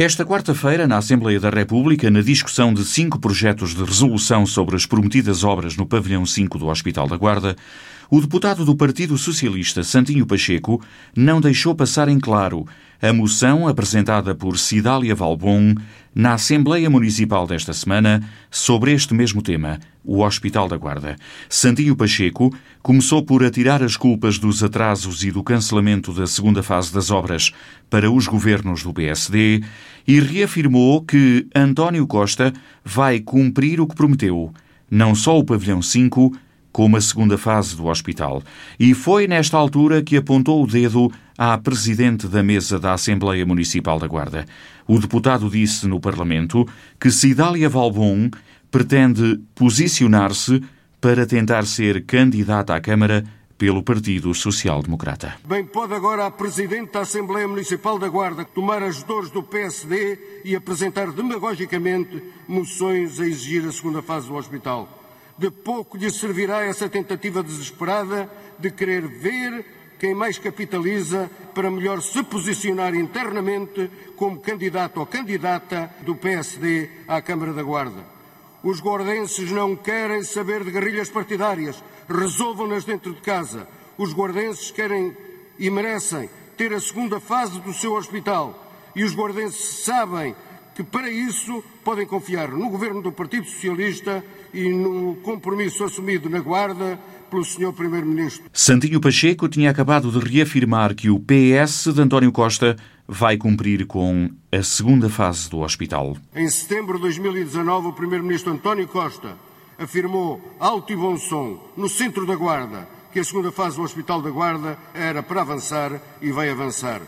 Esta quarta-feira, na Assembleia da República, na discussão de cinco projetos de resolução sobre as prometidas obras no pavilhão 5 do Hospital da Guarda, o deputado do Partido Socialista, Santinho Pacheco, não deixou passar em claro a moção apresentada por Cidália Valbon na Assembleia Municipal desta semana sobre este mesmo tema, o Hospital da Guarda. Santinho Pacheco começou por atirar as culpas dos atrasos e do cancelamento da segunda fase das obras para os governos do PSD e reafirmou que António Costa vai cumprir o que prometeu, não só o pavilhão 5, como a segunda fase do hospital. E foi nesta altura que apontou o dedo à presidente da mesa da Assembleia Municipal da Guarda. O deputado disse no Parlamento que Cidália Valbon pretende posicionar-se para tentar ser candidata à Câmara pelo Partido Social Democrata. Bem pode agora a Presidente da Assembleia Municipal da Guarda tomar as dores do PSD e apresentar demagogicamente moções a exigir a segunda fase do hospital de pouco lhe servirá essa tentativa desesperada de querer ver quem mais capitaliza para melhor se posicionar internamente como candidato ou candidata do PSD à Câmara da Guarda. Os guardenses não querem saber de guerrilhas partidárias, resolvam-nas dentro de casa. Os guardenses querem e merecem ter a segunda fase do seu hospital. E os guardenses sabem que para isso podem confiar no governo do Partido Socialista e no compromisso assumido na Guarda pelo Sr. Primeiro-Ministro. Santinho Pacheco tinha acabado de reafirmar que o PS de António Costa vai cumprir com a segunda fase do hospital. Em setembro de 2019, o Primeiro-Ministro António Costa afirmou alto e bom som, no centro da Guarda, que a segunda fase do Hospital da Guarda era para avançar e vai avançar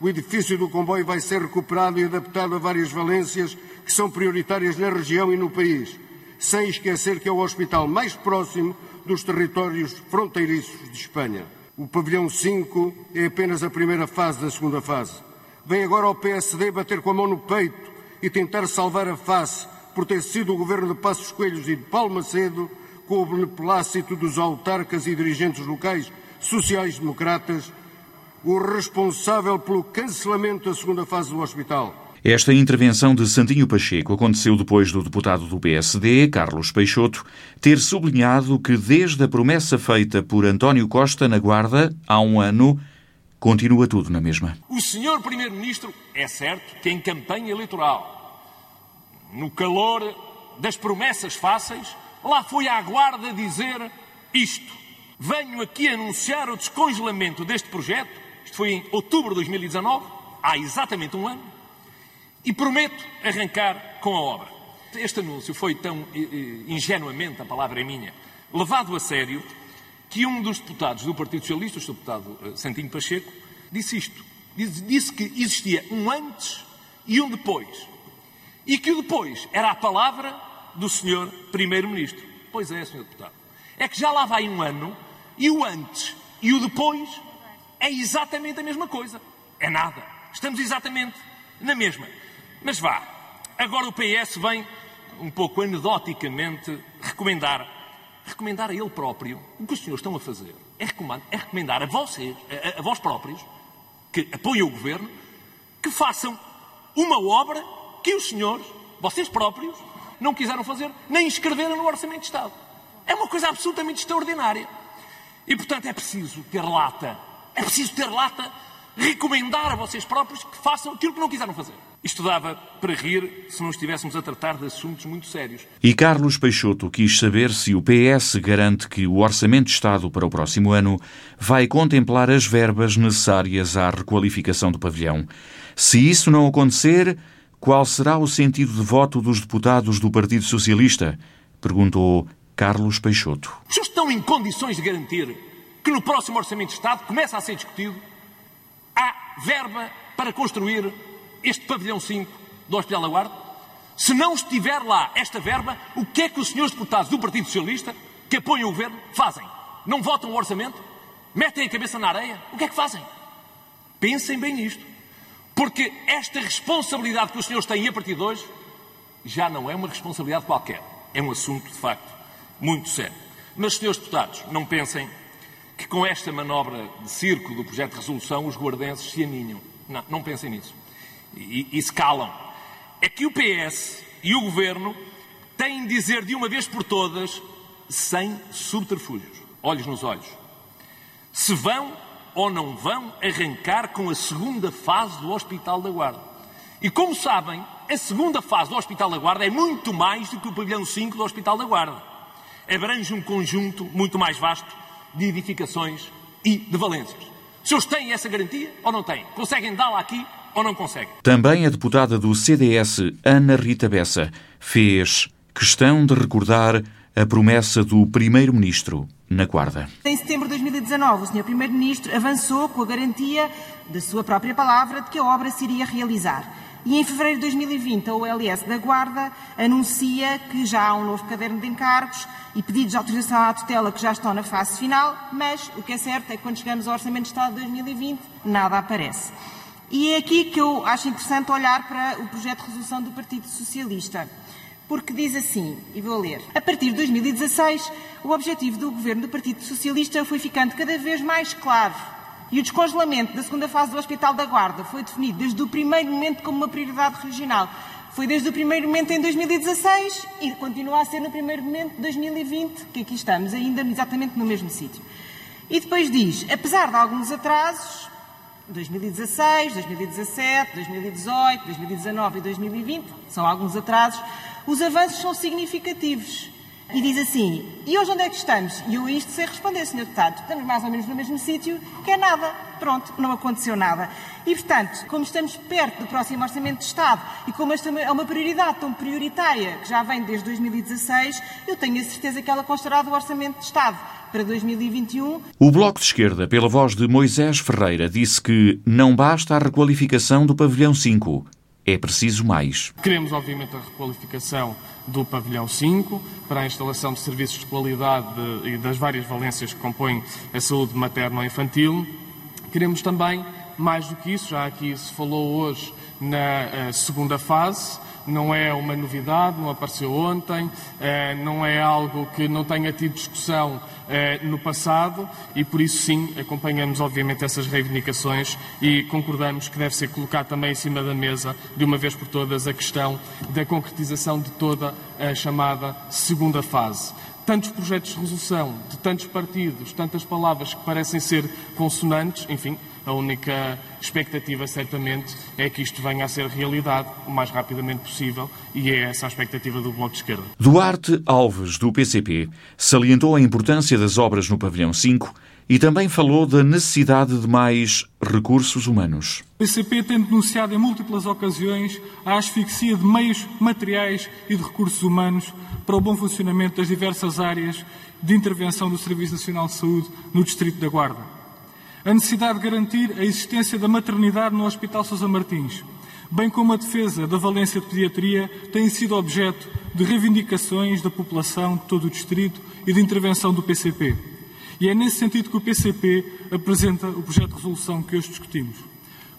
o edifício do comboio vai ser recuperado e adaptado a várias valências que são prioritárias na região e no país, sem esquecer que é o hospital mais próximo dos territórios fronteiriços de Espanha. O pavilhão 5 é apenas a primeira fase da segunda fase. Vem agora ao PSD bater com a mão no peito e tentar salvar a face por ter sido o governo de Passos Coelhos e de Paulo Macedo, com o beneplácito dos autarcas e dirigentes locais sociais-democratas, o responsável pelo cancelamento da segunda fase do hospital. Esta intervenção de Santinho Pacheco aconteceu depois do deputado do PSD, Carlos Peixoto, ter sublinhado que desde a promessa feita por António Costa na Guarda, há um ano, continua tudo na mesma. O senhor Primeiro-Ministro, é certo que em campanha eleitoral, no calor das promessas fáceis, lá foi à Guarda dizer isto. Venho aqui anunciar o descongelamento deste projeto isto foi em outubro de 2019, há exatamente um ano, e prometo arrancar com a obra. Este anúncio foi tão eh, eh, ingenuamente, a palavra é minha, levado a sério, que um dos deputados do Partido Socialista, o deputado eh, Santinho Pacheco, disse isto. Disse que existia um antes e um depois. E que o depois era a palavra do Sr. Primeiro-Ministro. Pois é, Sr. Deputado. É que já lá vai um ano e o antes e o depois é exatamente a mesma coisa. É nada. Estamos exatamente na mesma. Mas vá, agora o PS vem, um pouco anedoticamente, recomendar, recomendar a ele próprio o que os senhores estão a fazer. É recomendar, é recomendar a vocês, a, a, vós próprios, que apoiam o governo, que façam uma obra que os senhores, vocês próprios, não quiseram fazer, nem escreveram no Orçamento de Estado. É uma coisa absolutamente extraordinária. E, portanto, é preciso ter lata é preciso ter lata, recomendar a vocês próprios que façam aquilo que não quiseram fazer. Isto dava para rir se não estivéssemos a tratar de assuntos muito sérios. E Carlos Peixoto quis saber se o PS garante que o Orçamento de Estado para o próximo ano vai contemplar as verbas necessárias à requalificação do pavilhão. Se isso não acontecer, qual será o sentido de voto dos deputados do Partido Socialista? Perguntou Carlos Peixoto. Já estão em condições de garantir que no próximo Orçamento de Estado começa a ser discutido, há verba para construir este pavilhão 5 do Hospital da Guarda? Se não estiver lá esta verba, o que é que os senhores deputados do Partido Socialista, que apoiam o governo, fazem? Não votam o orçamento? Metem a cabeça na areia? O que é que fazem? Pensem bem nisto. Porque esta responsabilidade que os senhores têm a partir de hoje já não é uma responsabilidade qualquer. É um assunto, de facto, muito sério. Mas, senhores deputados, não pensem que com esta manobra de circo do projeto de resolução os guardenses se aninham. Não, não pensem nisso. e, e se calam, é que o PS e o Governo têm de dizer de uma vez por todas, sem subterfúgios, olhos nos olhos, se vão ou não vão arrancar com a segunda fase do Hospital da Guarda. E como sabem, a segunda fase do Hospital da Guarda é muito mais do que o pavilhão 5 do Hospital da Guarda. Abrange um conjunto muito mais vasto de edificações e de valências. Se eles têm essa garantia ou não têm? Conseguem dá-la aqui ou não conseguem? Também a deputada do CDS, Ana Rita Bessa, fez questão de recordar a promessa do Primeiro-Ministro na Guarda. Em setembro de 2019, o Sr. Primeiro-Ministro avançou com a garantia da sua própria palavra de que a obra se iria realizar. E em fevereiro de 2020, a OLS da Guarda anuncia que já há um novo caderno de encargos e pedidos de autorização à tutela que já estão na fase final, mas o que é certo é que quando chegamos ao Orçamento de Estado de 2020, nada aparece. E é aqui que eu acho interessante olhar para o projeto de resolução do Partido Socialista porque diz assim, e vou ler: A partir de 2016, o objetivo do governo do Partido Socialista foi ficando cada vez mais claro. E o descongelamento da segunda fase do Hospital da Guarda foi definido desde o primeiro momento como uma prioridade regional. Foi desde o primeiro momento em 2016 e continua a ser no primeiro momento de 2020, que aqui estamos, ainda exatamente no mesmo sítio. E depois diz: apesar de alguns atrasos, 2016, 2017, 2018, 2019 e 2020, são alguns atrasos, os avanços são significativos. E diz assim, e hoje onde é que estamos? E eu isto sei responder, Sr. Deputado, estamos mais ou menos no mesmo sítio, que é nada. Pronto, não aconteceu nada. E, portanto, como estamos perto do próximo Orçamento de Estado e como esta é uma prioridade tão prioritária, que já vem desde 2016, eu tenho a certeza que ela constará do Orçamento de Estado para 2021. O Bloco de Esquerda, pela voz de Moisés Ferreira, disse que não basta a requalificação do Pavilhão 5 é preciso mais. Queremos, obviamente, a requalificação do pavilhão 5 para a instalação de serviços de qualidade e das várias valências que compõem a saúde materno-infantil. Queremos também, mais do que isso, já aqui se falou hoje na eh, segunda fase, não é uma novidade, não apareceu ontem, eh, não é algo que não tenha tido discussão eh, no passado e por isso sim acompanhamos obviamente essas reivindicações e concordamos que deve ser colocado também em cima da mesa de uma vez por todas a questão da concretização de toda a chamada segunda fase. Tantos projetos de resolução, de tantos partidos, tantas palavras que parecem ser consonantes, enfim, a única expectativa, certamente, é que isto venha a ser realidade o mais rapidamente possível e é essa a expectativa do Bloco de Esquerda. Duarte Alves, do PCP, salientou a importância das obras no Pavilhão 5 e também falou da necessidade de mais recursos humanos. O PCP tem denunciado em múltiplas ocasiões a asfixia de meios materiais e de recursos humanos para o bom funcionamento das diversas áreas de intervenção do Serviço Nacional de Saúde no Distrito da Guarda a necessidade de garantir a existência da maternidade no Hospital Sousa Martins, bem como a defesa da valência de pediatria, têm sido objeto de reivindicações da população de todo o distrito e de intervenção do PCP. E é nesse sentido que o PCP apresenta o projeto de resolução que hoje discutimos.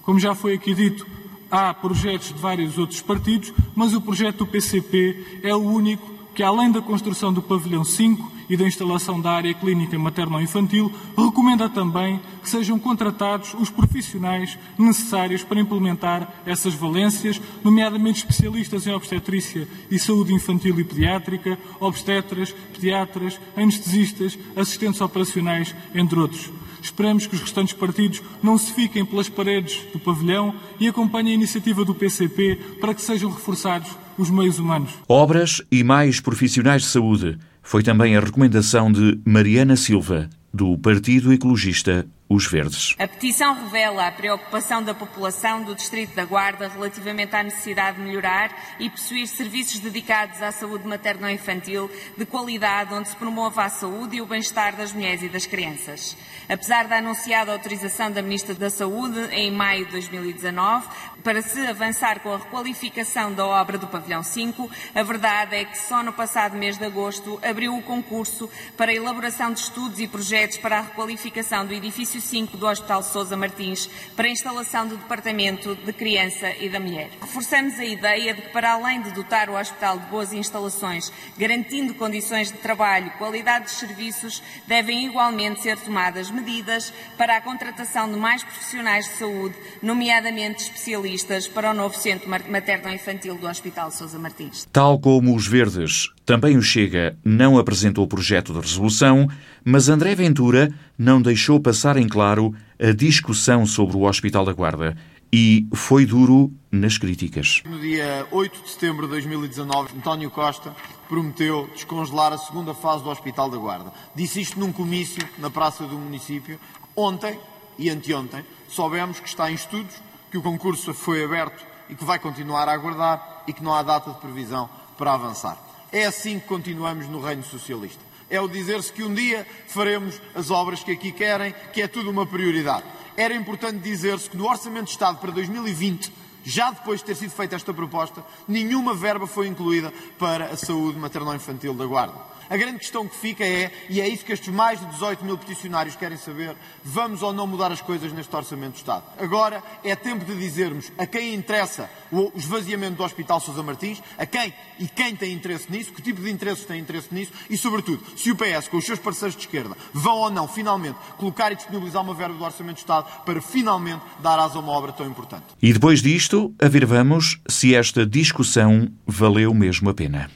Como já foi aqui dito, há projetos de vários outros partidos, mas o projeto do PCP é o único que, além da construção do pavilhão 5, e da instalação da área clínica materno-infantil, recomenda também que sejam contratados os profissionais necessários para implementar essas valências, nomeadamente especialistas em obstetrícia e saúde infantil e pediátrica, obstetras, pediatras, anestesistas, assistentes operacionais, entre outros. Esperamos que os restantes partidos não se fiquem pelas paredes do pavilhão e acompanhem a iniciativa do PCP para que sejam reforçados os meios humanos. Obras e mais profissionais de saúde foi também a recomendação de Mariana Silva, do Partido Ecologista Os Verdes. A petição revela a preocupação da população do Distrito da Guarda relativamente à necessidade de melhorar e possuir serviços dedicados à saúde materno-infantil de qualidade, onde se promova a saúde e o bem-estar das mulheres e das crianças. Apesar da anunciada autorização da Ministra da Saúde em maio de 2019 para se avançar com a requalificação da obra do Pavilhão 5, a verdade é que só no passado mês de agosto abriu o concurso para a elaboração de estudos e projetos para a requalificação do edifício edifício 5 do Hospital Sousa Martins para a instalação do Departamento de Criança e da Mulher. Reforçamos a ideia de que, para além de dotar o hospital de boas instalações, garantindo condições de trabalho, qualidade dos serviços, devem igualmente ser tomadas medidas para a contratação de mais profissionais de saúde, nomeadamente especialistas, para o novo Centro Materno-Infantil do Hospital Sousa Martins. Tal como os Verdes, também o Chega não apresentou o projeto de resolução, mas André Ventura não deixou passar em claro a discussão sobre o Hospital da Guarda e foi duro nas críticas. No dia 8 de setembro de 2019, António Costa prometeu descongelar a segunda fase do Hospital da Guarda. Disse isto num comício na Praça do Município. Ontem e anteontem soubemos que está em estudos, que o concurso foi aberto e que vai continuar a aguardar e que não há data de previsão para avançar. É assim que continuamos no reino socialista. É o dizer-se que um dia faremos as obras que aqui querem, que é tudo uma prioridade. Era importante dizer-se que no Orçamento de Estado para 2020 já depois de ter sido feita esta proposta, nenhuma verba foi incluída para a saúde materno-infantil da Guarda. A grande questão que fica é, e é isso que estes mais de 18 mil peticionários querem saber, vamos ou não mudar as coisas neste Orçamento do Estado? Agora é tempo de dizermos a quem interessa o esvaziamento do Hospital Sousa Martins, a quem e quem tem interesse nisso, que tipo de interesses tem interesse nisso e, sobretudo, se o PS, com os seus parceiros de esquerda, vão ou não, finalmente, colocar e disponibilizar uma verba do Orçamento do Estado para finalmente dar asa a uma obra tão importante. E depois disto, a ver vamos se esta discussão valeu mesmo a pena.